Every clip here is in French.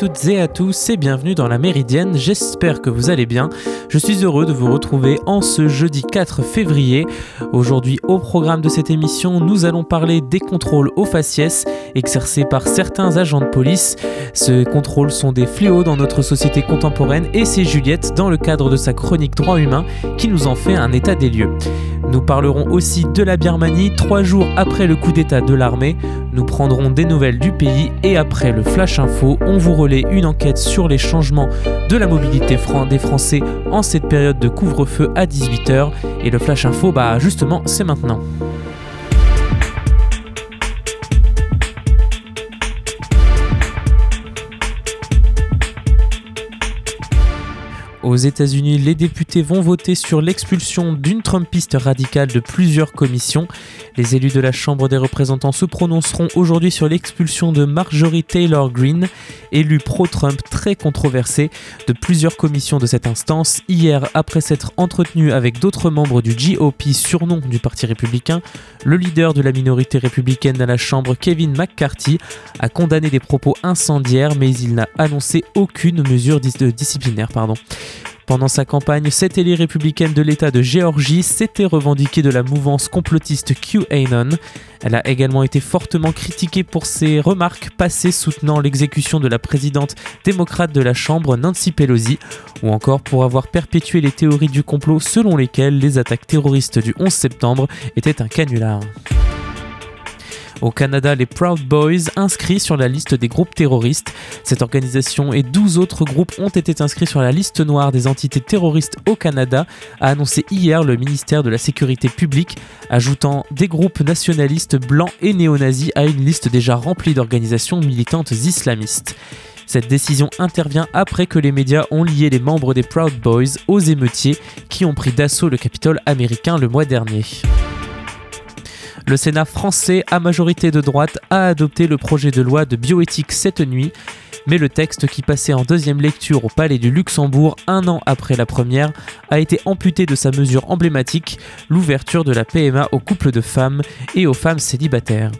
toutes et à tous et bienvenue dans la Méridienne, j'espère que vous allez bien. Je suis heureux de vous retrouver en ce jeudi 4 février. Aujourd'hui au programme de cette émission, nous allons parler des contrôles aux faciès exercés par certains agents de police. Ces contrôles sont des fléaux dans notre société contemporaine et c'est Juliette, dans le cadre de sa chronique droit humain, qui nous en fait un état des lieux. Nous parlerons aussi de la Birmanie, trois jours après le coup d'état de l'armée. Nous prendrons des nouvelles du pays et après le Flash Info, on vous relaie une enquête sur les changements de la mobilité des Français en cette période de couvre-feu à 18h. Et le Flash Info, bah justement, c'est maintenant. Aux États-Unis, les députés vont voter sur l'expulsion d'une Trumpiste radicale de plusieurs commissions. Les élus de la Chambre des représentants se prononceront aujourd'hui sur l'expulsion de Marjorie Taylor Greene, élue pro-Trump très controversée de plusieurs commissions de cette instance. Hier, après s'être entretenu avec d'autres membres du GOP, surnom du Parti républicain, le leader de la minorité républicaine à la Chambre, Kevin McCarthy, a condamné des propos incendiaires, mais il n'a annoncé aucune mesure disciplinaire. Pardon. Pendant sa campagne, cette élite républicaine de l'État de Géorgie s'était revendiquée de la mouvance complotiste QAnon. Elle a également été fortement critiquée pour ses remarques passées soutenant l'exécution de la présidente démocrate de la Chambre, Nancy Pelosi, ou encore pour avoir perpétué les théories du complot selon lesquelles les attaques terroristes du 11 septembre étaient un canular. Au Canada, les Proud Boys inscrits sur la liste des groupes terroristes. Cette organisation et 12 autres groupes ont été inscrits sur la liste noire des entités terroristes au Canada, a annoncé hier le ministère de la Sécurité publique, ajoutant des groupes nationalistes blancs et néo-nazis à une liste déjà remplie d'organisations militantes islamistes. Cette décision intervient après que les médias ont lié les membres des Proud Boys aux émeutiers qui ont pris d'assaut le Capitole américain le mois dernier. Le Sénat français, à majorité de droite, a adopté le projet de loi de bioéthique cette nuit, mais le texte qui passait en deuxième lecture au Palais du Luxembourg un an après la première a été amputé de sa mesure emblématique, l'ouverture de la PMA aux couples de femmes et aux femmes célibataires.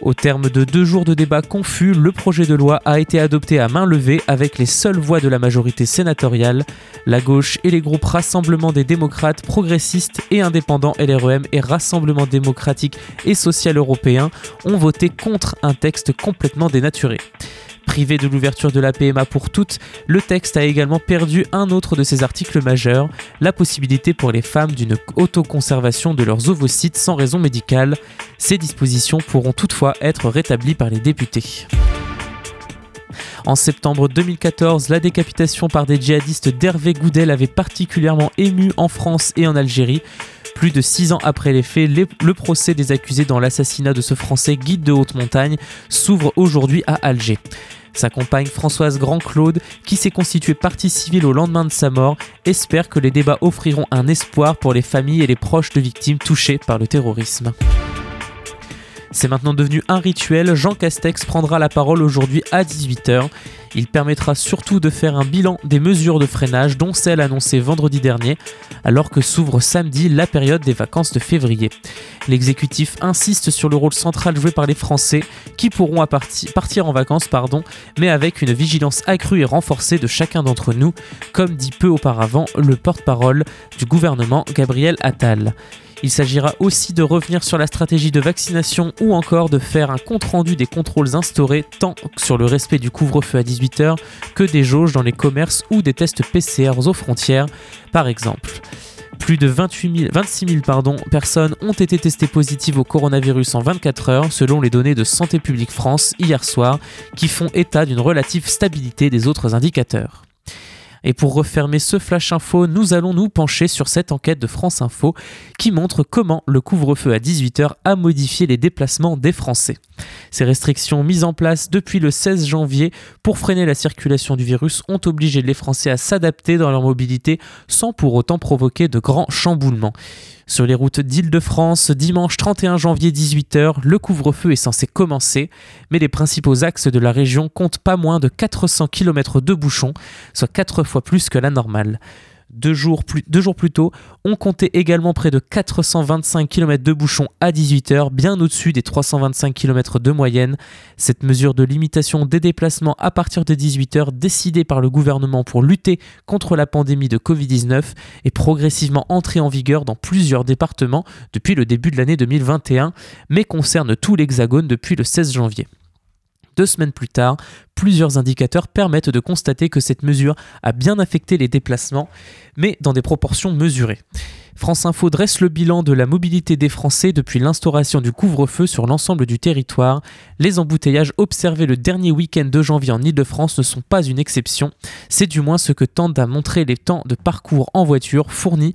Au terme de deux jours de débats confus, le projet de loi a été adopté à main levée avec les seules voix de la majorité sénatoriale. La gauche et les groupes Rassemblement des démocrates, progressistes et indépendants LREM et Rassemblement démocratique et social européen ont voté contre un texte complètement dénaturé. Privé de l'ouverture de la PMA pour toutes, le texte a également perdu un autre de ses articles majeurs, la possibilité pour les femmes d'une autoconservation de leurs ovocytes sans raison médicale. Ces dispositions pourront toutefois être rétablies par les députés. En septembre 2014, la décapitation par des djihadistes d'Hervé Goudel avait particulièrement ému en France et en Algérie. Plus de six ans après les faits, le procès des accusés dans l'assassinat de ce Français guide de haute montagne s'ouvre aujourd'hui à Alger. Sa compagne Françoise Grand-Claude, qui s'est constituée partie civile au lendemain de sa mort, espère que les débats offriront un espoir pour les familles et les proches de victimes touchées par le terrorisme. C'est maintenant devenu un rituel, Jean Castex prendra la parole aujourd'hui à 18h. Il permettra surtout de faire un bilan des mesures de freinage, dont celle annoncée vendredi dernier, alors que s'ouvre samedi la période des vacances de février. L'exécutif insiste sur le rôle central joué par les Français, qui pourront partir en vacances, mais avec une vigilance accrue et renforcée de chacun d'entre nous, comme dit peu auparavant le porte-parole du gouvernement Gabriel Attal. Il s'agira aussi de revenir sur la stratégie de vaccination ou encore de faire un compte-rendu des contrôles instaurés tant sur le respect du couvre-feu à 18h que des jauges dans les commerces ou des tests PCR aux frontières, par exemple. Plus de 28 26 000 pardon, personnes ont été testées positives au coronavirus en 24 heures, selon les données de Santé publique France hier soir, qui font état d'une relative stabilité des autres indicateurs. Et pour refermer ce flash info, nous allons nous pencher sur cette enquête de France Info qui montre comment le couvre-feu à 18h a modifié les déplacements des Français. Ces restrictions mises en place depuis le 16 janvier pour freiner la circulation du virus ont obligé les Français à s'adapter dans leur mobilité sans pour autant provoquer de grands chamboulements. Sur les routes d'Île-de-France, dimanche 31 janvier 18h, le couvre-feu est censé commencer, mais les principaux axes de la région comptent pas moins de 400 km de bouchons, soit 4 fois plus que la normale. Deux jours, plus, tôt, on comptait également près de 425 km de bouchons à 18h, bien au-dessus des 325 km de moyenne. Cette mesure de limitation des déplacements à partir de 18h, décidée par le gouvernement pour lutter contre la pandémie de Covid-19, est progressivement entrée en vigueur dans plusieurs départements depuis le début de l'année 2021, mais concerne tout l'Hexagone depuis le 16 janvier. Deux semaines plus tard, plusieurs indicateurs permettent de constater que cette mesure a bien affecté les déplacements, mais dans des proportions mesurées. France Info dresse le bilan de la mobilité des Français depuis l'instauration du couvre-feu sur l'ensemble du territoire. Les embouteillages observés le dernier week-end de janvier en Ile-de-France ne sont pas une exception. C'est du moins ce que tentent à montrer les temps de parcours en voiture fournis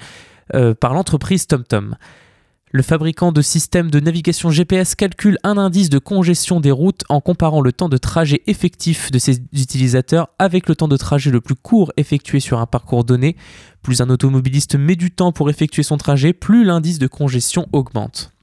euh, par l'entreprise TomTom. Le fabricant de systèmes de navigation GPS calcule un indice de congestion des routes en comparant le temps de trajet effectif de ses utilisateurs avec le temps de trajet le plus court effectué sur un parcours donné. Plus un automobiliste met du temps pour effectuer son trajet, plus l'indice de congestion augmente.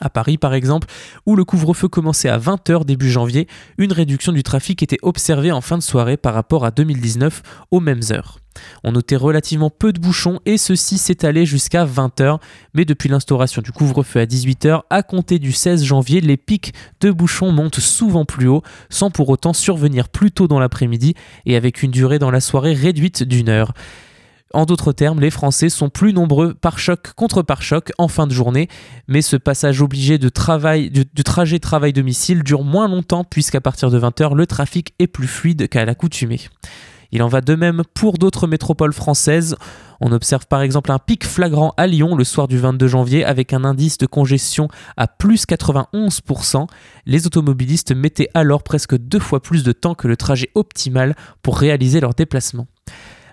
À Paris, par exemple, où le couvre-feu commençait à 20h début janvier, une réduction du trafic était observée en fin de soirée par rapport à 2019 aux mêmes heures. On notait relativement peu de bouchons et ceci s'étalait jusqu'à 20h, mais depuis l'instauration du couvre-feu à 18h, à compter du 16 janvier, les pics de bouchons montent souvent plus haut, sans pour autant survenir plus tôt dans l'après-midi et avec une durée dans la soirée réduite d'une heure. En d'autres termes, les Français sont plus nombreux par choc contre par choc en fin de journée, mais ce passage obligé du, trajet travail-domicile dure moins longtemps puisqu'à partir de 20h, le trafic est plus fluide qu'à l'accoutumée. Il en va de même pour d'autres métropoles françaises. On observe par exemple un pic flagrant à Lyon le soir du 22 janvier avec un indice de congestion à plus 91%. Les automobilistes mettaient alors presque deux fois plus de temps que le trajet optimal pour réaliser leur déplacement.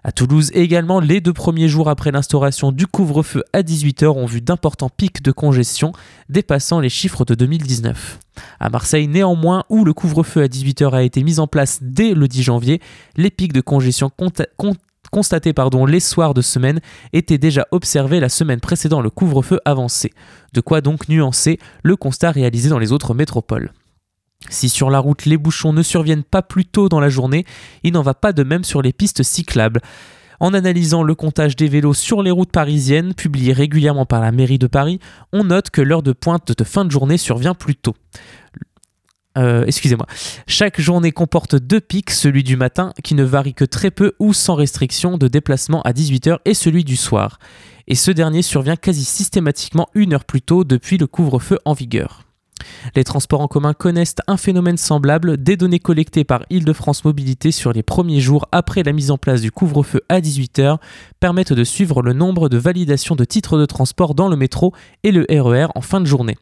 À Toulouse également, les deux premiers jours après l'instauration du couvre-feu à 18h ont vu d'importants pics de congestion dépassant les chiffres de 2019. À Marseille néanmoins, où le couvre-feu à 18h a été mis en place dès le 10 janvier, les pics de congestion constatés les soirs de semaine étaient déjà observés la semaine précédant le couvre-feu avancé. De quoi donc nuancer le constat réalisé dans les autres métropoles. Si sur la route les bouchons ne surviennent pas plus tôt dans la journée, il n'en va pas de même sur les pistes cyclables. En analysant le comptage des vélos sur les routes parisiennes, publié régulièrement par la mairie de Paris, on note que l'heure de pointe de fin de journée survient plus tôt. Euh, excusez-moi. Chaque journée comporte deux pics, celui du matin qui ne varie que très peu ou sans restriction de déplacement à 18h et celui du soir. Et ce dernier survient quasi systématiquement une heure plus tôt depuis le couvre-feu en vigueur. Les transports en commun connaissent un phénomène semblable. Des données collectées par Île-de-France Mobilité sur les premiers jours après la mise en place du couvre-feu à 18h permettent de suivre le nombre de validations de titres de transport dans le métro et le RER e en fin de journée.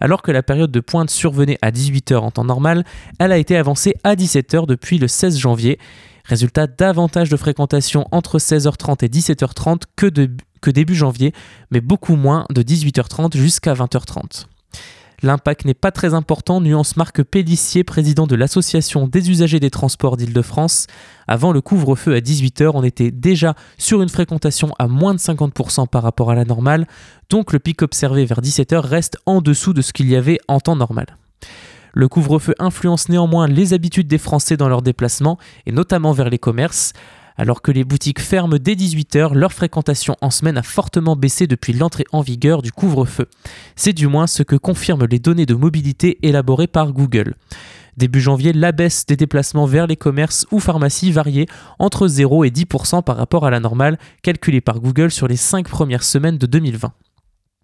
Alors que la période de pointe survenait à 18h en temps normal, elle a été avancée à 17h depuis le 16 janvier. Résultat, davantage de fréquentation entre 16h30 et 17h30 que, que début janvier, mais beaucoup moins de 18h30 jusqu'à 20h30. L'impact n'est pas très important, nuance Marc Pellissier, président de l'Association des usagers des transports d'Île-de-France. Avant le couvre-feu à 18h, on était déjà sur une fréquentation à moins de 50% par rapport à la normale, donc le pic observé vers 17h reste en dessous de ce qu'il y avait en temps normal. Le couvre-feu influence néanmoins les habitudes des Français dans leurs déplacements, et notamment vers les commerces. Alors que les boutiques ferment dès 18h, leur fréquentation en semaine a fortement baissé depuis l'entrée en vigueur du couvre-feu. C'est du moins ce que confirment les données de mobilité élaborées par Google. Début janvier, la baisse des déplacements vers les commerces ou pharmacies variait entre 0 et 10% par rapport à la normale calculée par Google sur les 5 premières semaines de 2020.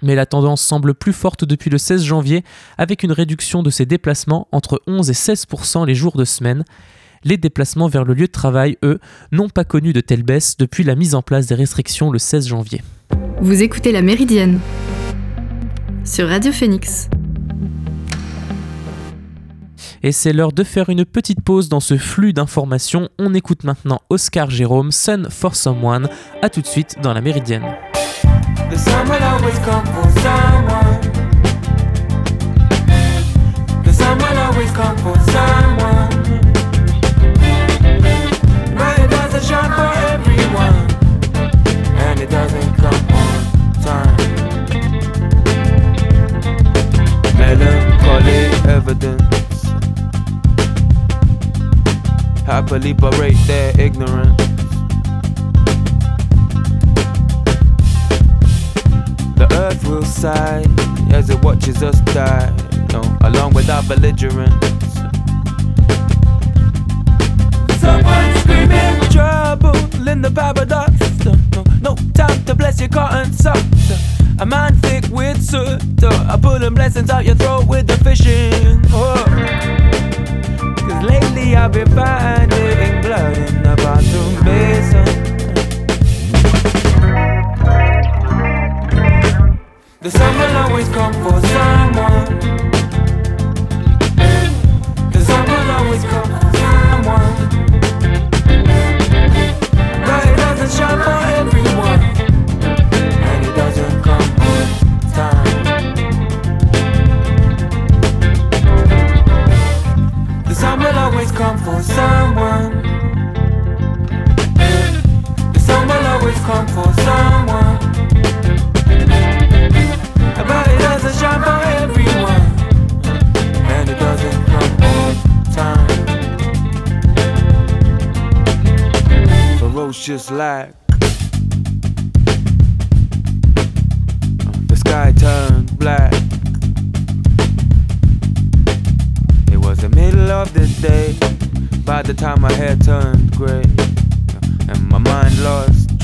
Mais la tendance semble plus forte depuis le 16 janvier avec une réduction de ces déplacements entre 11 et 16% les jours de semaine. Les déplacements vers le lieu de travail, eux, n'ont pas connu de telle baisse depuis la mise en place des restrictions le 16 janvier. Vous écoutez La Méridienne sur Radio Phoenix. Et c'est l'heure de faire une petite pause dans ce flux d'informations. On écoute maintenant Oscar Jérôme, Sun for Someone. A tout de suite dans La Méridienne. evidence. Happily berate their ignorance. The earth will sigh as it watches us die, no, along with our belligerents. Someone screaming trouble in the paradox. No, no, no time to bless your cotton socks. A man thick with soot. I pulling blessings out your throat with the fishing hook. Cause lately I've been finding blood in the bathroom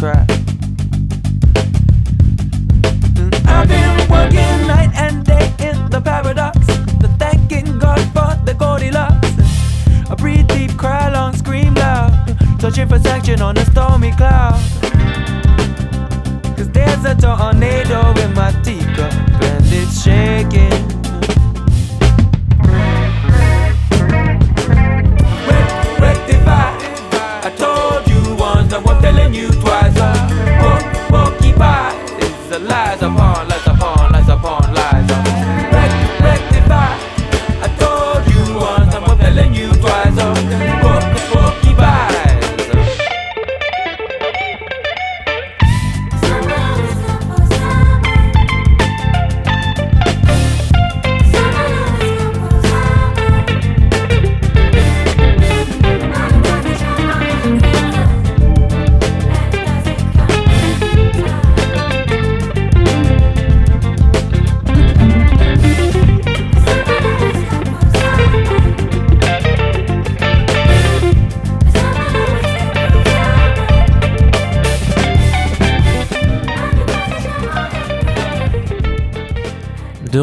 track. I've been working night and day in the paradox. The thanking God for the Goldilocks. I breathe deep, cry long, scream loud. Searching for section on a stormy cloud. Cause there's a tornado in my teacup and it's shaking.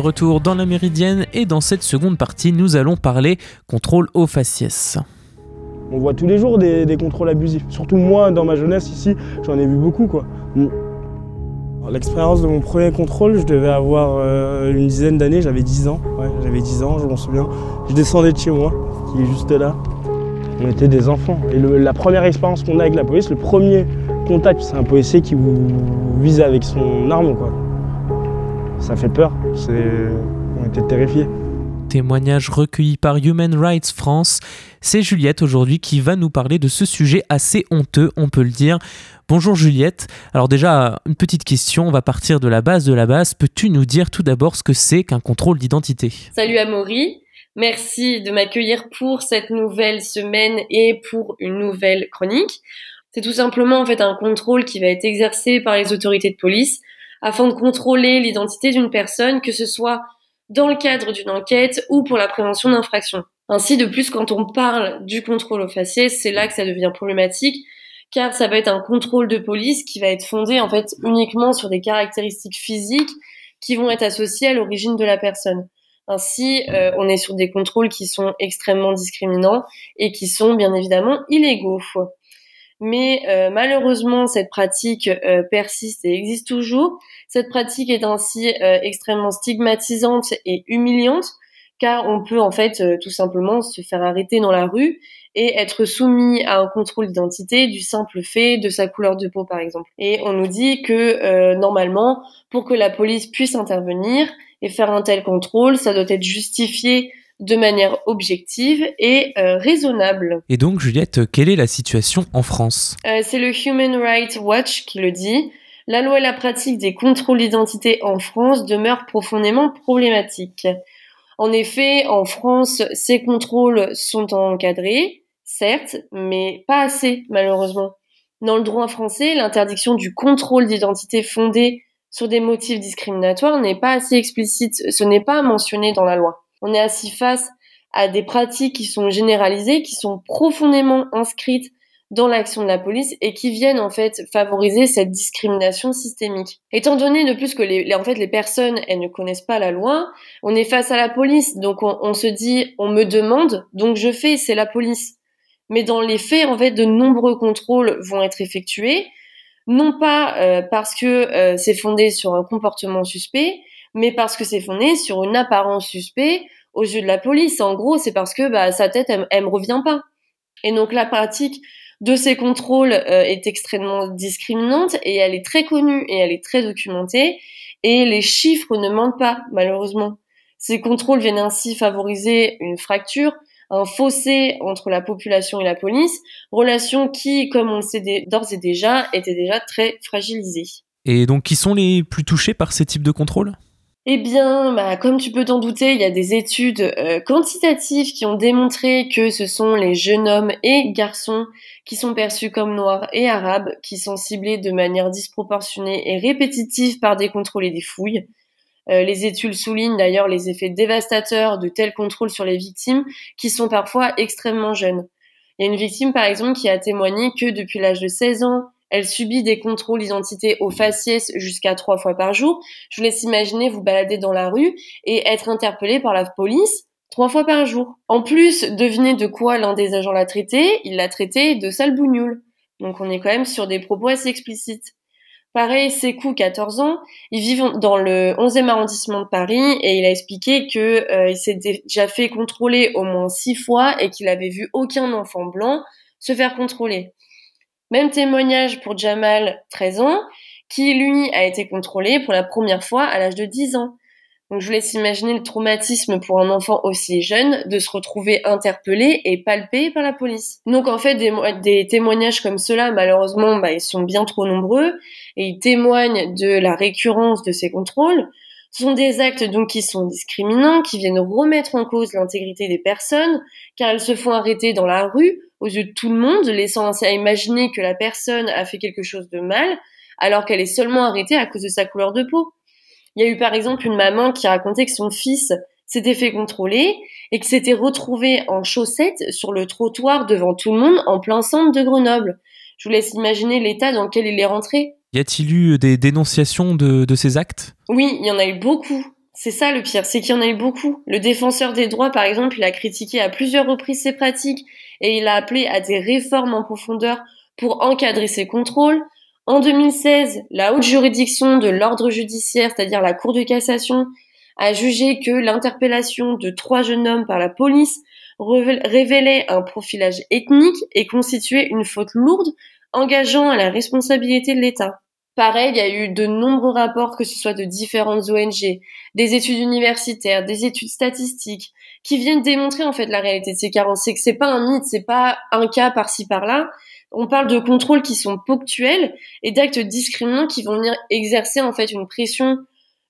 Retour dans la méridienne et dans cette seconde partie, nous allons parler contrôle au faciès. On voit tous les jours des, des contrôles abusifs. Surtout moi, dans ma jeunesse ici, j'en ai vu beaucoup. quoi. Mm. L'expérience de mon premier contrôle, je devais avoir euh, une dizaine d'années, j'avais 10 ans. Ouais, j'avais 10 ans, je m'en souviens. Je descendais de chez moi, qui est juste là. On était des enfants. Et le- la première expérience qu'on a avec la police, le premier contact, c'est un policier qui vous vise avec son arme. quoi. Ça fait peur. C'est... On était terrifiés. Témoignage recueilli par Human Rights France. C'est Juliette aujourd'hui qui va nous parler de ce sujet assez honteux, on peut le dire. Bonjour Juliette. Alors déjà, une petite question, on va partir de la base de la base. Peux-tu nous dire tout d'abord ce que c'est qu'un contrôle d'identité? Salut Amaury, merci de m'accueillir pour cette nouvelle semaine et pour une nouvelle chronique. C'est tout simplement en fait un contrôle qui va être exercé par les autorités de police afin de contrôler l'identité d'une personne, que ce soit dans le cadre d'une enquête ou pour la prévention d'infractions. Ainsi, de plus, quand on parle du contrôle au faciès, c'est là que ça devient problématique, car ça va être un contrôle de police qui va être fondé en fait uniquement sur des caractéristiques physiques qui vont être associées à l'origine de la personne. Ainsi, euh, on est sur des contrôles qui sont extrêmement discriminants et qui sont bien évidemment illégaux. Mais euh, malheureusement, cette pratique euh, persiste et existe toujours. Cette pratique est ainsi euh, extrêmement stigmatisante et humiliante, car on peut en fait euh, tout simplement se faire arrêter dans la rue et être soumis à un contrôle d'identité du simple fait de sa couleur de peau, par exemple. Et on nous dit que euh, normalement, pour que la police puisse intervenir et faire un tel contrôle, ça doit être justifié de manière objective et euh, raisonnable. Et donc Juliette, quelle est la situation en France? Euh, c'est le Human Rights Watch qui le dit. La loi et la pratique des contrôles d'identité en France demeurent profondément problématiques. En effet, en France, ces contrôles sont encadrés, certes, mais pas assez, malheureusement. Dans le droit français, l'interdiction du contrôle d'identité fondé sur des motifs discriminatoires n'est pas assez explicite, ce n'est pas mentionné dans la loi. On est assis face à des pratiques qui sont généralisées, qui sont profondément inscrites dans l'action de la police et qui viennent en fait favoriser cette discrimination systémique. Étant donné de plus que les, en fait les personnes elles ne connaissent pas la loi, on est face à la police donc on, se dit on me demande donc je fais c'est la police. Mais dans les faits en fait de nombreux contrôles vont être effectués non pas euh, parce que euh, c'est fondé sur un comportement suspect, mais parce que c'est fondé sur une apparence suspect aux yeux de la police. En gros, c'est parce que bah, sa tête, elle, elle me revient pas. Et donc la pratique de ces contrôles euh, est extrêmement discriminante et elle est très connue et elle est très documentée et les chiffres ne mentent pas malheureusement. Ces contrôles viennent ainsi favoriser une fracture, un fossé entre la population et la police, relation qui, comme on le sait d'ores et déjà, était déjà très fragilisée. Et donc qui sont les plus touchés par ces types de contrôles? Eh bien, bah, comme tu peux t'en douter, il y a des études euh, quantitatives qui ont démontré que ce sont les jeunes hommes et garçons qui sont perçus comme noirs et arabes qui sont ciblés de manière disproportionnée et répétitive par des contrôles et des fouilles. Euh, les études soulignent d'ailleurs les effets dévastateurs de tels contrôles sur les victimes qui sont parfois extrêmement jeunes. Il y a une victime par exemple qui a témoigné que depuis l'âge de 16 ans, elle subit des contrôles d'identité au faciès jusqu'à trois fois par jour. Je vous laisse imaginer vous balader dans la rue et être interpellé par la police trois fois par jour. En plus, devinez de quoi l'un des agents l'a traité. Il l'a traité de sale bougnoule. Donc on est quand même sur des propos assez explicites. Pareil, Sekou, 14 ans, il vit dans le 11e arrondissement de Paris et il a expliqué que euh, s'est déjà fait contrôler au moins six fois et qu'il avait vu aucun enfant blanc se faire contrôler. Même témoignage pour Jamal, 13 ans, qui lui a été contrôlé pour la première fois à l'âge de 10 ans. Donc je vous laisse imaginer le traumatisme pour un enfant aussi jeune de se retrouver interpellé et palpé par la police. Donc en fait des, témoignages comme cela malheureusement bah, ils sont bien trop nombreux et ils témoignent de la récurrence de ces contrôles. Ce sont des actes donc qui sont discriminants, qui viennent remettre en cause l'intégrité des personnes, car elles se font arrêter dans la rue aux yeux de tout le monde, laissant ainsi à imaginer que la personne a fait quelque chose de mal, alors qu'elle est seulement arrêtée à cause de sa couleur de peau. Il y a eu par exemple une maman qui a raconté que son fils s'était fait contrôler et que s'était retrouvé en chaussettes sur le trottoir devant tout le monde en plein centre de Grenoble. Je vous laisse imaginer l'état dans lequel il est rentré. Y a-t-il eu des dénonciations de, de ces actes? Oui, il y en a eu beaucoup. C'est ça le pire, c'est qu'il y en a eu beaucoup. Le défenseur des droits, par exemple, il a critiqué à plusieurs reprises ces pratiques et il a appelé à des réformes en profondeur pour encadrer ces contrôles. En 2016, la haute juridiction de l'ordre judiciaire, c'est-à-dire la Cour de cassation, a jugé que l'interpellation de trois jeunes hommes par la police révélait un profilage ethnique et constituait une faute lourde engageant à la responsabilité de l'État. Pareil, il y a eu de nombreux rapports, que ce soit de différentes ONG, des études universitaires, des études statistiques, qui viennent démontrer en fait la réalité de ces carences. C'est que c'est pas un mythe, c'est pas un cas par-ci par-là. On parle de contrôles qui sont ponctuels et d'actes discriminants qui vont venir exercer en fait une pression,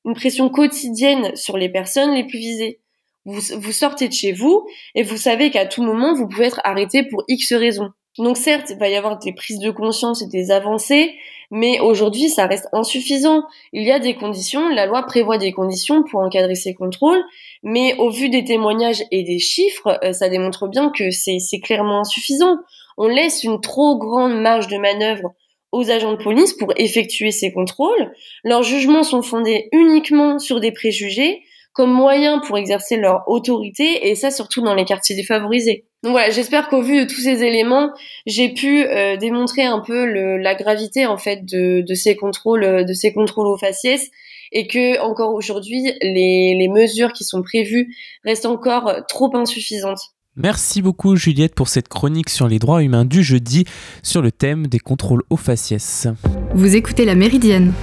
une pression quotidienne sur les personnes les plus visées. Vous, vous sortez de chez vous et vous savez qu'à tout moment vous pouvez être arrêté pour X raisons. Donc certes, il va y avoir des prises de conscience et des avancées, mais aujourd'hui, ça reste insuffisant. Il y a des conditions, la loi prévoit des conditions pour encadrer ces contrôles, mais au vu des témoignages et des chiffres, euh, ça démontre bien que c'est clairement insuffisant. On laisse une trop grande marge de manœuvre aux agents de police pour effectuer ces contrôles. Leurs jugements sont fondés uniquement sur des préjugés comme moyen pour exercer leur autorité, et ça surtout dans les quartiers défavorisés. Donc voilà, j'espère qu'au vu de tous ces éléments, j'ai pu euh, démontrer un peu le, la gravité en fait de, de, ces contrôles, de ces contrôles aux faciès, et que encore aujourd'hui, les, les mesures qui sont prévues restent encore trop insuffisantes. Merci beaucoup Juliette pour cette chronique sur les droits humains du jeudi sur le thème des contrôles aux faciès. Vous écoutez La Méridienne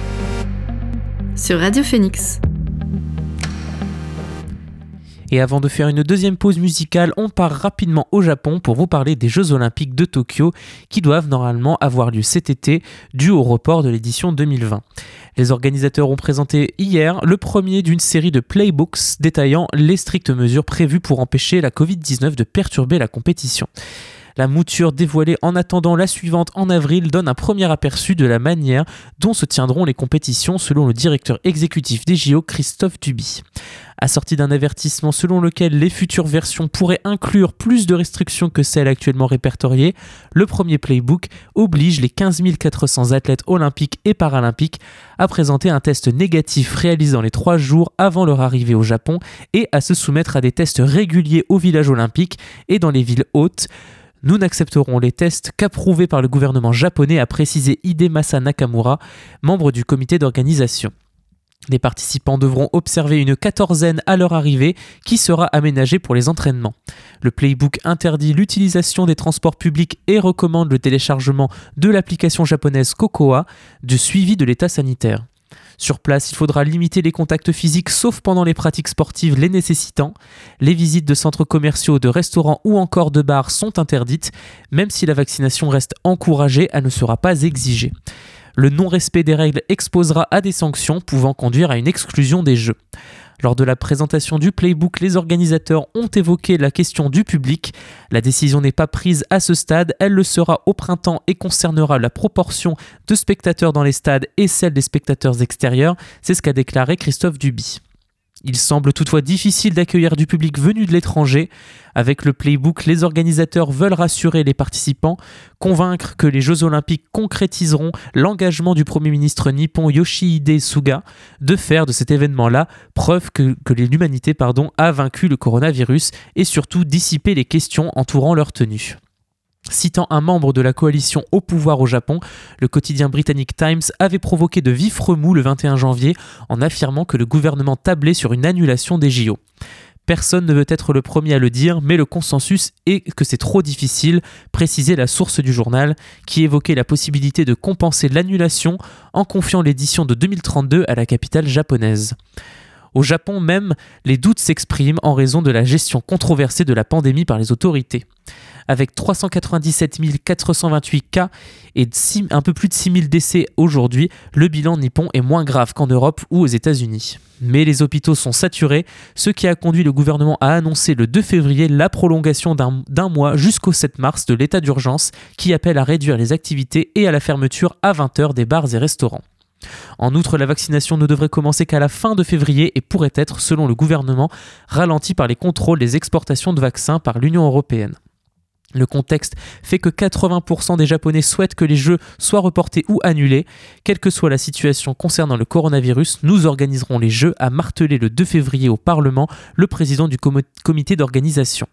sur Radio Phoenix. Et avant de faire une deuxième pause musicale, on part rapidement au Japon pour vous parler des Jeux Olympiques de Tokyo qui doivent normalement avoir lieu cet été dû au report de l'édition 2020. Les organisateurs ont présenté hier le premier d'une série de playbooks détaillant les strictes mesures prévues pour empêcher la Covid-19 de perturber la compétition. La mouture dévoilée en attendant la suivante en avril donne un premier aperçu de la manière dont se tiendront les compétitions selon le directeur exécutif des JO Christophe Duby assorti d'un avertissement selon lequel les futures versions pourraient inclure plus de restrictions que celles actuellement répertoriées, le premier playbook oblige les 15 400 athlètes olympiques et paralympiques à présenter un test négatif réalisé dans les trois jours avant leur arrivée au Japon et à se soumettre à des tests réguliers au village olympique et dans les villes hautes. Nous n'accepterons les tests qu'approuvés par le gouvernement japonais, a précisé Hidemasa Nakamura, membre du comité d'organisation. Les participants devront observer une quatorzaine à leur arrivée qui sera aménagée pour les entraînements. Le playbook interdit l'utilisation des transports publics et recommande le téléchargement de l'application japonaise Kokoa de suivi de l'état sanitaire. Sur place, il faudra limiter les contacts physiques sauf pendant les pratiques sportives les nécessitant. Les visites de centres commerciaux, de restaurants ou encore de bars sont interdites. Même si la vaccination reste encouragée, elle ne sera pas exigée. Le non-respect des règles exposera à des sanctions pouvant conduire à une exclusion des jeux. Lors de la présentation du playbook, les organisateurs ont évoqué la question du public. La décision n'est pas prise à ce stade, elle le sera au printemps et concernera la proportion de spectateurs dans les stades et celle des spectateurs extérieurs, c'est ce qu'a déclaré Christophe Duby. Il semble toutefois difficile d'accueillir du public venu de l'étranger. Avec le playbook, les organisateurs veulent rassurer les participants, convaincre que les Jeux olympiques concrétiseront l'engagement du Premier ministre nippon Yoshihide Suga de faire de cet événement-là preuve que, que l'humanité a vaincu le coronavirus et surtout dissiper les questions entourant leur tenue. Citant un membre de la coalition au pouvoir au Japon, le quotidien britannique Times avait provoqué de vifs remous le 21 janvier en affirmant que le gouvernement tablait sur une annulation des JO. Personne ne veut être le premier à le dire, mais le consensus est que c'est trop difficile, précisait la source du journal, qui évoquait la possibilité de compenser l'annulation en confiant l'édition de 2032 à la capitale japonaise. Au Japon même, les doutes s'expriment en raison de la gestion controversée de la pandémie par les autorités avec 397 428 cas et un peu plus de 6000 décès aujourd'hui, le bilan nippon est moins grave qu'en Europe ou aux États-Unis. Mais les hôpitaux sont saturés, ce qui a conduit le gouvernement à annoncer le 2 février la prolongation d'un mois jusqu'au 7 mars de l'état d'urgence qui appelle à réduire les activités et à la fermeture à 20h des bars et restaurants. En outre, la vaccination ne devrait commencer qu'à la fin de février et pourrait être, selon le gouvernement, ralentie par les contrôles des exportations de vaccins par l'Union européenne. Le contexte fait que 80% des Japonais souhaitent que les Jeux soient reportés ou annulés. Quelle que soit la situation concernant le coronavirus, nous organiserons les Jeux, a martelé le 2 février au Parlement le président du comité d'organisation.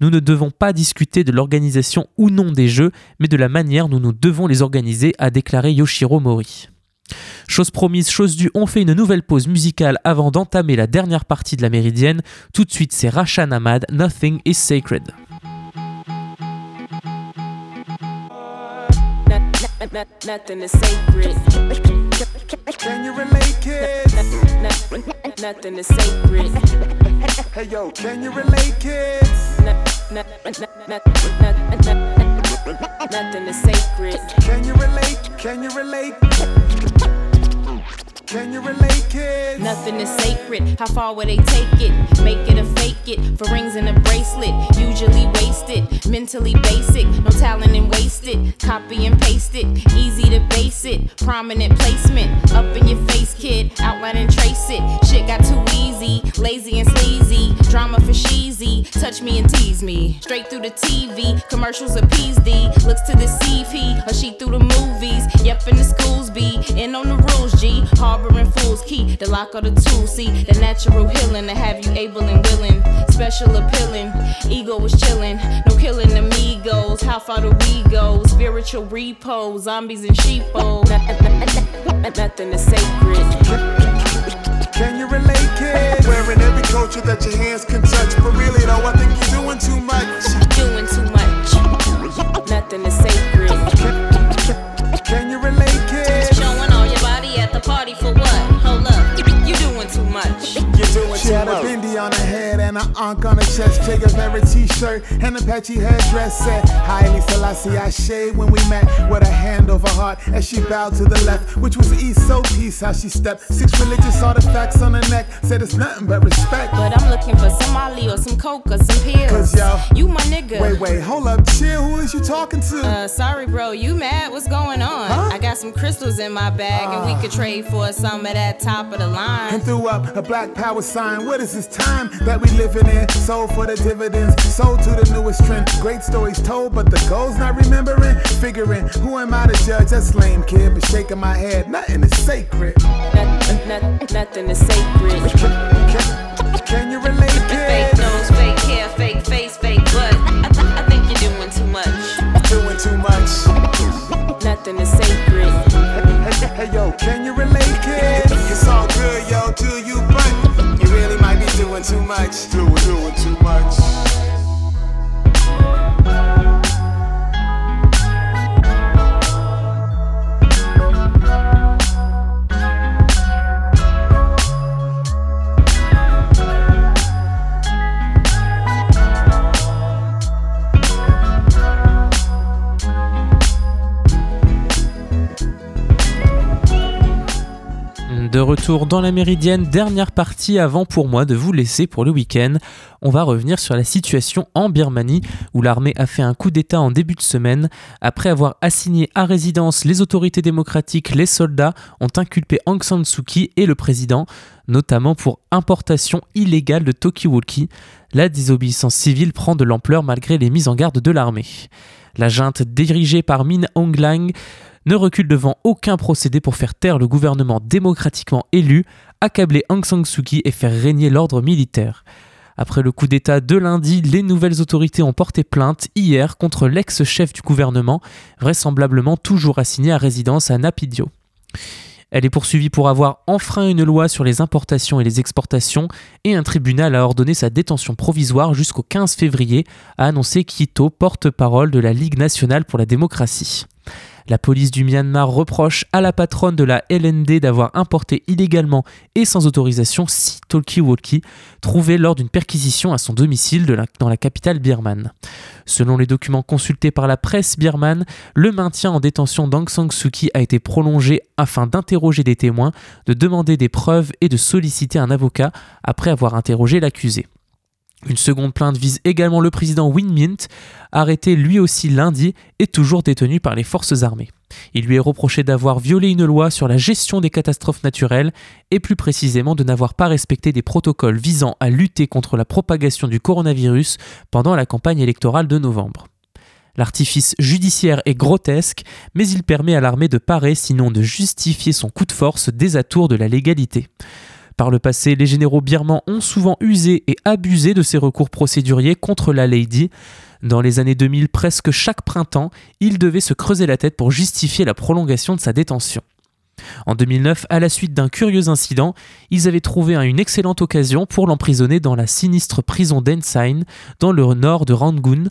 Nous ne devons pas discuter de l'organisation ou non des Jeux, mais de la manière dont nous devons les organiser, a déclaré Yoshiro Mori. Chose promise, chose due, on fait une nouvelle pause musicale avant d'entamer la dernière partie de la méridienne. Tout de suite, c'est Racha Namad, Nothing is Sacred. nothing is sacred. Can you relate, kids? Nothing is sacred. Hey yo, can you relate, kids? Nothing is sacred. Can you relate? Can you relate? Kids? Nothing is sacred. How far will they take it? Make it or For rings and a bracelet. Usually wasted. Mentally basic. No talent and wasted. Copy and paste it. Easy to base it. Prominent placement. Up in your face, kid. Outline and trace it. Shit got too easy. Lazy and sleazy. Drama for sheezy. Touch me and tease me. Straight through the TV. Commercials appease thee. Looks to deceive he or she through the movies. Yep, in the schools be. In on the rules, G. Harboring fools key, the lock of the tool. See, the natural healing to have you able and willing. Special appealing, ego is chilling. No killing amigos. How far do we go? Spiritual repose, zombies and sheepo. Nothing is sacred. Can you relate, kids? Wearing every culture that your hands can touch. But really, though, I think you're doing too much. Doing too much. Nothing is sacred. Can, can you relate, Ankh on her chest, Che Guevara t-shirt, and a Apache headdress set. Highly Selassie, I shade when we met with a hand over heart as she bowed to the left, which was east, so peace how she stepped. Six religious artifacts on her neck, said it's nothing but respect. But I'm looking for some Molly or some Coke or some pills. Cause yo, you my nigga. Wait, wait, hold up, chill. Who is you talking to? Uh, sorry, bro, you mad? What's going on? Huh? I got some crystals in my bag, and we could trade for some of that top of the line. and threw up a black power sign. What is this time that we living in? Sold for the dividends, sold to the newest trend. Great stories told, but the goals not remembering. Figuring, who am I to judge? That's lame, kid. But shaking my head, nothing is sacred. Nothing, nothing, nothing is sacred. Can, can you relate, kid? Fake nose, fake hair, fake face, fake butt. I, th- I think you're doing too much. Doing too much. Nothing is sacred. Hey, hey, yo, can you relate, kid? It's all good, yo, do you, but too much. Doing, doing too much. De retour dans la méridienne, dernière partie avant pour moi de vous laisser pour le week-end. On va revenir sur la situation en Birmanie où l'armée a fait un coup d'État en début de semaine. Après avoir assigné à résidence les autorités démocratiques, les soldats ont inculpé Aung San Suu Kyi et le président, notamment pour importation illégale de talkie-walkie. La désobéissance civile prend de l'ampleur malgré les mises en garde de l'armée. La junte dirigée par Min Aung Hlaing ne recule devant aucun procédé pour faire taire le gouvernement démocratiquement élu, accabler Aung San Suu Kyi et faire régner l'ordre militaire. Après le coup d'État de lundi, les nouvelles autorités ont porté plainte hier contre l'ex-chef du gouvernement, vraisemblablement toujours assigné à résidence à Napidio. Elle est poursuivie pour avoir enfreint une loi sur les importations et les exportations et un tribunal a ordonné sa détention provisoire jusqu'au 15 février, a annoncé Quito, porte-parole de la Ligue nationale pour la démocratie. La police du Myanmar reproche à la patronne de la LND d'avoir importé illégalement et sans autorisation six talkie-walkie trouvés lors d'une perquisition à son domicile dans la capitale birmane. Selon les documents consultés par la presse birmane, le maintien en détention d'Aung San Suu a été prolongé afin d'interroger des témoins, de demander des preuves et de solliciter un avocat après avoir interrogé l'accusé. Une seconde plainte vise également le président Win Myint, arrêté lui aussi lundi et toujours détenu par les forces armées. Il lui est reproché d'avoir violé une loi sur la gestion des catastrophes naturelles et plus précisément de n'avoir pas respecté des protocoles visant à lutter contre la propagation du coronavirus pendant la campagne électorale de novembre. L'artifice judiciaire est grotesque, mais il permet à l'armée de parer, sinon de justifier son coup de force des atours de la légalité. Par le passé, les généraux birmans ont souvent usé et abusé de ces recours procéduriers contre la Lady. Dans les années 2000, presque chaque printemps, il devait se creuser la tête pour justifier la prolongation de sa détention. En 2009, à la suite d'un curieux incident, ils avaient trouvé une excellente occasion pour l'emprisonner dans la sinistre prison d'Ensign, dans le nord de Rangoon.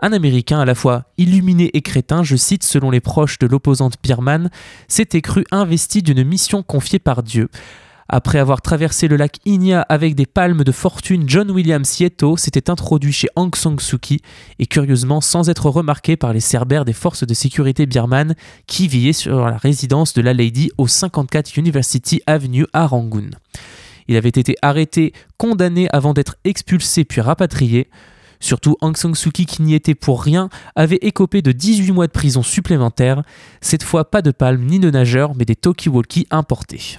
Un Américain à la fois illuminé et crétin, je cite selon les proches de l'opposante birmane, s'était cru investi d'une mission confiée par Dieu. Après avoir traversé le lac Inya avec des palmes de fortune, John William Sieto s'était introduit chez Aung San Suu Kyi et curieusement sans être remarqué par les cerbères des forces de sécurité birmanes qui villaient sur la résidence de la Lady au 54 University Avenue à Rangoon. Il avait été arrêté, condamné avant d'être expulsé puis rapatrié. Surtout Aung San Suu Kyi, qui n'y était pour rien, avait écopé de 18 mois de prison supplémentaires. Cette fois, pas de palmes ni de nageurs, mais des talkie-walkie importés.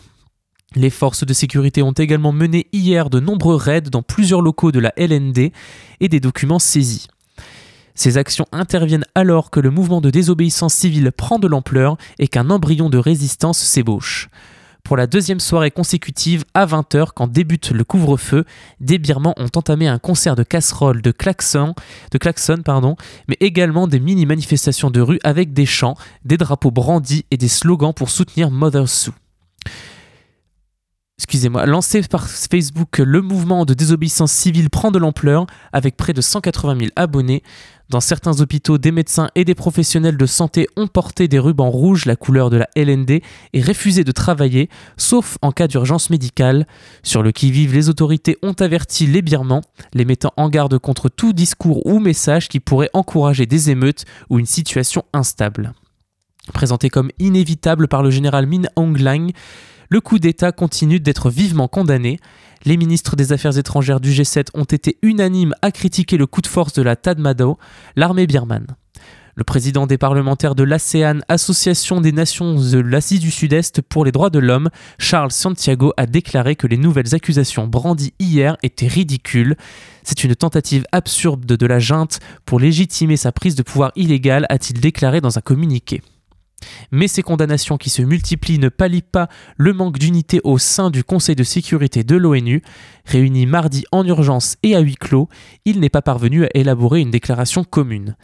Les forces de sécurité ont également mené hier de nombreux raids dans plusieurs locaux de la LND et des documents saisis. Ces actions interviennent alors que le mouvement de désobéissance civile prend de l'ampleur et qu'un embryon de résistance s'ébauche. Pour la deuxième soirée consécutive, à 20h, quand débute le couvre-feu, des Birmans ont entamé un concert de casseroles, de klaxons, mais également des mini-manifestations de rue avec des chants, des drapeaux brandis et des slogans pour soutenir Mother Sue. Excusez-moi, lancé par Facebook, le mouvement de désobéissance civile prend de l'ampleur avec près de 180 000 abonnés. Dans certains hôpitaux, des médecins et des professionnels de santé ont porté des rubans rouges, la couleur de la LND, et refusé de travailler, sauf en cas d'urgence médicale. Sur le qui-vive, les autorités ont averti les Birmans, les mettant en garde contre tout discours ou message qui pourrait encourager des émeutes ou une situation instable. Présenté comme inévitable par le général Min Aung Hlaing, le coup d'État continue d'être vivement condamné. Les ministres des Affaires étrangères du G7 ont été unanimes à critiquer le coup de force de la Tadmado, l'armée birmane. Le président des parlementaires de l'ASEAN, Association des Nations de l'Asie du Sud-Est pour les droits de l'homme, Charles Santiago a déclaré que les nouvelles accusations brandies hier étaient ridicules. C'est une tentative absurde de la junte pour légitimer sa prise de pouvoir illégale, a-t-il déclaré dans un communiqué. Mais ces condamnations qui se multiplient ne pallient pas le manque d'unité au sein du Conseil de sécurité de l'ONU. Réuni mardi en urgence et à huis clos, il n'est pas parvenu à élaborer une déclaration commune.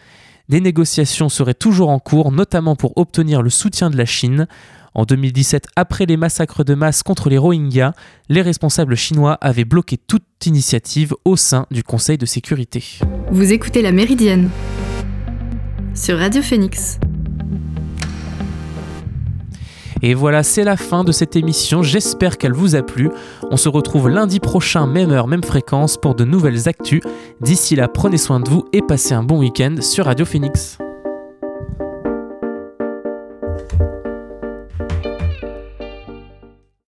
Des négociations seraient toujours en cours, notamment pour obtenir le soutien de la Chine. En 2017, après les massacres de masse contre les Rohingyas, les responsables chinois avaient bloqué toute initiative au sein du Conseil de sécurité. Vous écoutez La Méridienne sur Radio Phoenix. Et voilà, c'est la fin de cette émission. J'espère qu'elle vous a plu. On se retrouve lundi prochain, même heure, même fréquence, pour de nouvelles actus. D'ici là, prenez soin de vous et passez un bon week-end sur Radio Phoenix.